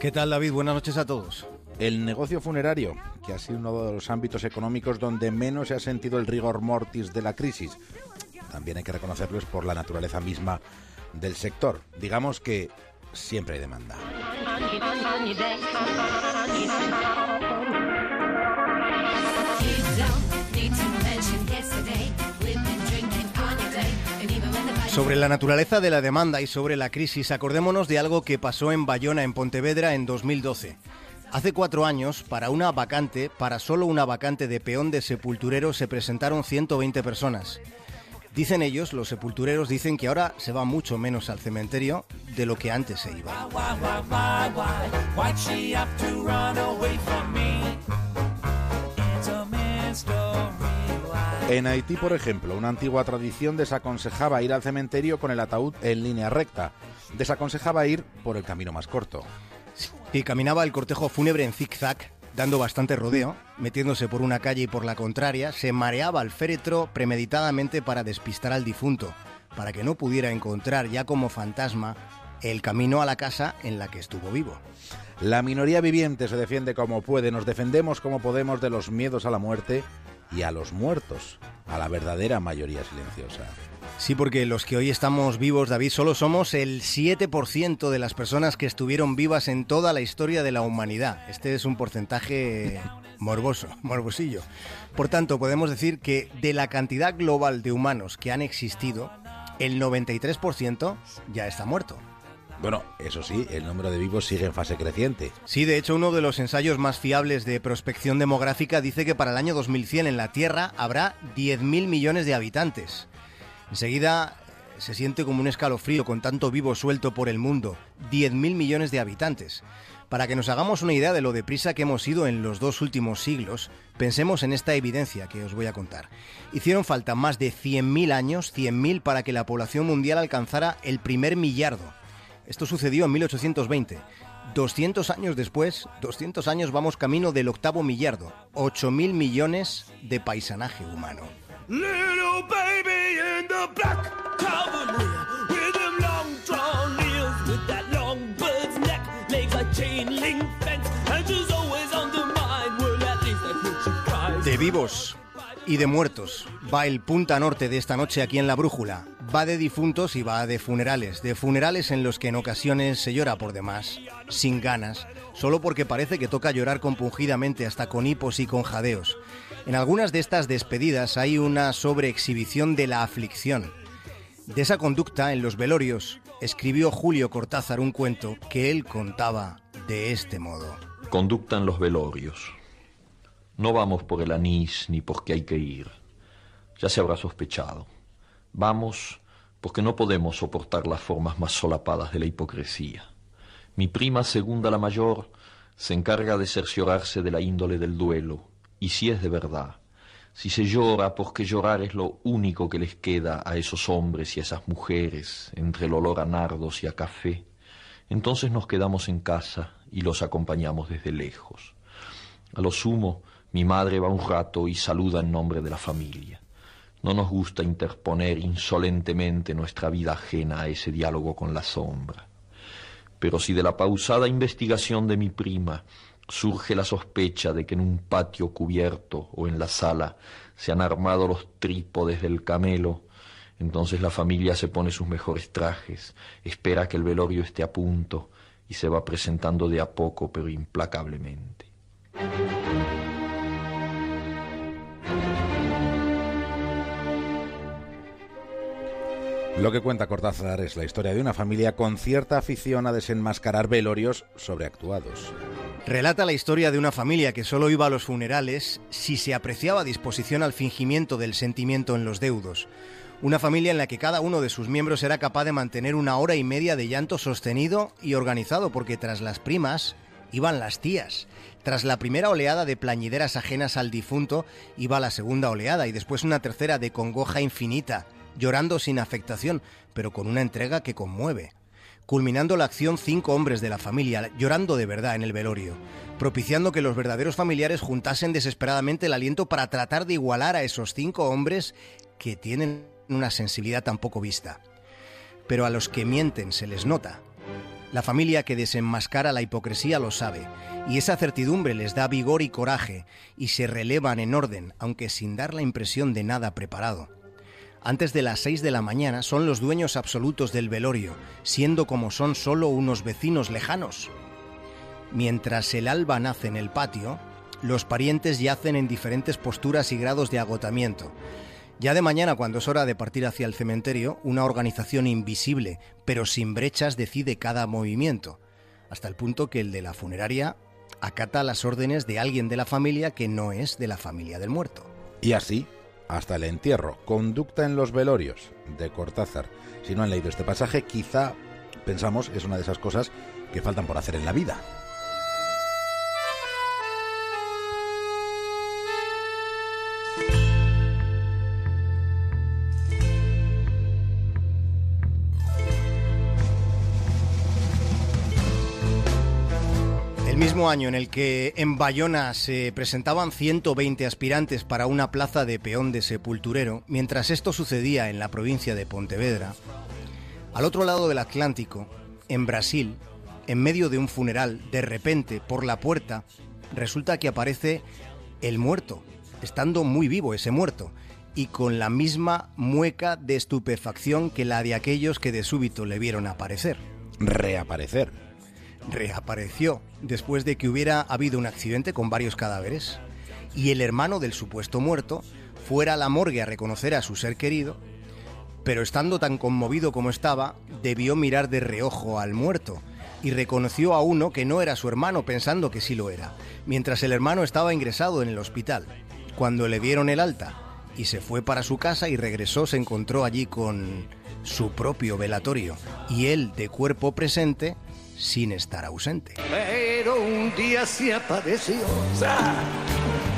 ¿Qué tal David? Buenas noches a todos. El negocio funerario, que ha sido uno de los ámbitos económicos donde menos se ha sentido el rigor mortis de la crisis. También hay que reconocerlo es por la naturaleza misma del sector. Digamos que siempre hay demanda. Sobre la naturaleza de la demanda y sobre la crisis, acordémonos de algo que pasó en Bayona, en Pontevedra, en 2012. Hace cuatro años, para una vacante, para solo una vacante de peón de sepulturero, se presentaron 120 personas. Dicen ellos, los sepultureros dicen que ahora se va mucho menos al cementerio de lo que antes se iba. En Haití, por ejemplo, una antigua tradición desaconsejaba ir al cementerio con el ataúd en línea recta. Desaconsejaba ir por el camino más corto. Y caminaba el cortejo fúnebre en zigzag, dando bastante rodeo, metiéndose por una calle y por la contraria, se mareaba al féretro premeditadamente para despistar al difunto, para que no pudiera encontrar ya como fantasma el camino a la casa en la que estuvo vivo. La minoría viviente se defiende como puede, nos defendemos como podemos de los miedos a la muerte y a los muertos, a la verdadera mayoría silenciosa. Sí, porque los que hoy estamos vivos, David, solo somos el 7% de las personas que estuvieron vivas en toda la historia de la humanidad. Este es un porcentaje morboso, morbosillo. Por tanto, podemos decir que de la cantidad global de humanos que han existido, el 93% ya está muerto. Bueno, eso sí, el número de vivos sigue en fase creciente. Sí, de hecho, uno de los ensayos más fiables de prospección demográfica dice que para el año 2100 en la Tierra habrá 10.000 millones de habitantes. Enseguida eh, se siente como un escalofrío con tanto vivo suelto por el mundo. 10.000 millones de habitantes. Para que nos hagamos una idea de lo deprisa que hemos ido en los dos últimos siglos, pensemos en esta evidencia que os voy a contar. Hicieron falta más de 100.000 años, 100.000, para que la población mundial alcanzara el primer millardo. Esto sucedió en 1820. 200 años después, 200 años vamos camino del octavo millardo, 8.000 millones de paisanaje humano. De vivos y de muertos va el punta norte de esta noche aquí en La Brújula. Va de difuntos y va de funerales. De funerales en los que en ocasiones se llora por demás, sin ganas, solo porque parece que toca llorar compungidamente hasta con hipos y con jadeos. En algunas de estas despedidas hay una sobreexhibición de la aflicción. De esa conducta en los velorios escribió Julio Cortázar un cuento que él contaba de este modo. Conducta en los velorios. No vamos por el anís ni porque hay que ir. Ya se habrá sospechado. Vamos porque no podemos soportar las formas más solapadas de la hipocresía. Mi prima segunda la mayor se encarga de cerciorarse de la índole del duelo, y si es de verdad, si se llora porque llorar es lo único que les queda a esos hombres y a esas mujeres entre el olor a nardos y a café, entonces nos quedamos en casa y los acompañamos desde lejos. A lo sumo, mi madre va un rato y saluda en nombre de la familia. No nos gusta interponer insolentemente nuestra vida ajena a ese diálogo con la sombra. Pero si de la pausada investigación de mi prima surge la sospecha de que en un patio cubierto o en la sala se han armado los trípodes del camelo, entonces la familia se pone sus mejores trajes, espera que el velorio esté a punto y se va presentando de a poco pero implacablemente. Lo que cuenta Cortázar es la historia de una familia con cierta afición a desenmascarar velorios sobreactuados. Relata la historia de una familia que solo iba a los funerales si se apreciaba disposición al fingimiento del sentimiento en los deudos. Una familia en la que cada uno de sus miembros era capaz de mantener una hora y media de llanto sostenido y organizado, porque tras las primas iban las tías. Tras la primera oleada de plañideras ajenas al difunto, iba la segunda oleada y después una tercera de congoja infinita llorando sin afectación, pero con una entrega que conmueve. Culminando la acción cinco hombres de la familia, llorando de verdad en el velorio, propiciando que los verdaderos familiares juntasen desesperadamente el aliento para tratar de igualar a esos cinco hombres que tienen una sensibilidad tan poco vista. Pero a los que mienten se les nota. La familia que desenmascara la hipocresía lo sabe, y esa certidumbre les da vigor y coraje, y se relevan en orden, aunque sin dar la impresión de nada preparado. Antes de las seis de la mañana son los dueños absolutos del velorio, siendo como son solo unos vecinos lejanos. Mientras el alba nace en el patio, los parientes yacen en diferentes posturas y grados de agotamiento, ya de mañana, cuando es hora de partir hacia el cementerio, una organización invisible, pero sin brechas, decide cada movimiento, hasta el punto que el de la funeraria acata las órdenes de alguien de la familia que no es de la familia del muerto. Y así, hasta el entierro, conducta en los velorios de Cortázar. Si no han leído este pasaje, quizá pensamos es una de esas cosas que faltan por hacer en la vida. Año en el que en Bayona se presentaban 120 aspirantes para una plaza de peón de sepulturero, mientras esto sucedía en la provincia de Pontevedra, al otro lado del Atlántico, en Brasil, en medio de un funeral, de repente, por la puerta, resulta que aparece el muerto, estando muy vivo ese muerto, y con la misma mueca de estupefacción que la de aquellos que de súbito le vieron aparecer. Reaparecer reapareció después de que hubiera habido un accidente con varios cadáveres y el hermano del supuesto muerto fuera a la morgue a reconocer a su ser querido, pero estando tan conmovido como estaba, debió mirar de reojo al muerto y reconoció a uno que no era su hermano pensando que sí lo era, mientras el hermano estaba ingresado en el hospital. Cuando le dieron el alta y se fue para su casa y regresó se encontró allí con su propio velatorio y él de cuerpo presente sin estar ausente. Pero un día se apareció,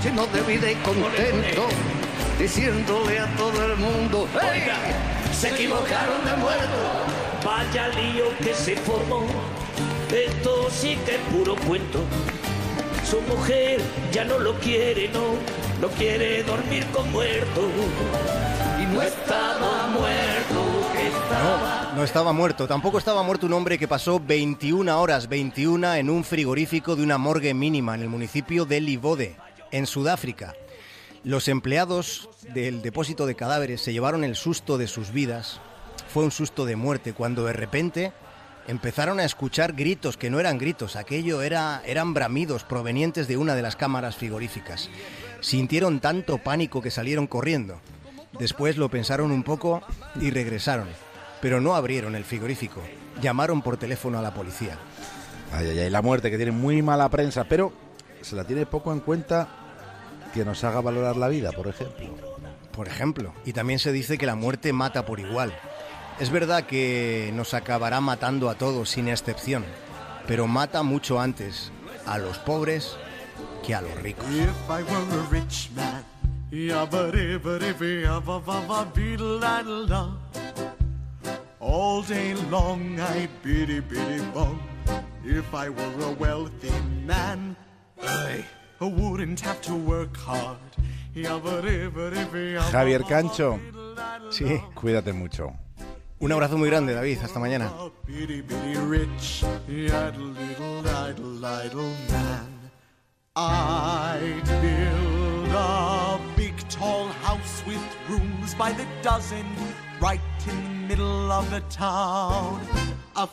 lleno de vida y contento, diciéndole a todo el mundo, Oiga, se equivocaron de muerto. Vaya lío que se formó, esto sí que es puro cuento. Su mujer ya no lo quiere, no, no quiere dormir con muerto. Y no estaba muerto, estaba... No estaba muerto. Tampoco estaba muerto un hombre que pasó 21 horas, 21 en un frigorífico de una morgue mínima en el municipio de Livode, en Sudáfrica. Los empleados del depósito de cadáveres se llevaron el susto de sus vidas. Fue un susto de muerte cuando de repente empezaron a escuchar gritos que no eran gritos, aquello era, eran bramidos provenientes de una de las cámaras frigoríficas. Sintieron tanto pánico que salieron corriendo. Después lo pensaron un poco y regresaron pero no abrieron el frigorífico. Llamaron por teléfono a la policía. Ay, ay, ay, la muerte que tiene muy mala prensa, pero se la tiene poco en cuenta que nos haga valorar la vida, por ejemplo. Por ejemplo, y también se dice que la muerte mata por igual. Es verdad que nos acabará matando a todos sin excepción, pero mata mucho antes a los pobres que a los ricos. All day long I biddy biddy bong. If I were a wealthy man, I wouldn't have to work hard. Javier Cancho. Sí. Cuídate mucho. Un abrazo muy grande, David. Hasta mañana. I'd build a big tall house with rooms by the dozen right in the middle of the town. A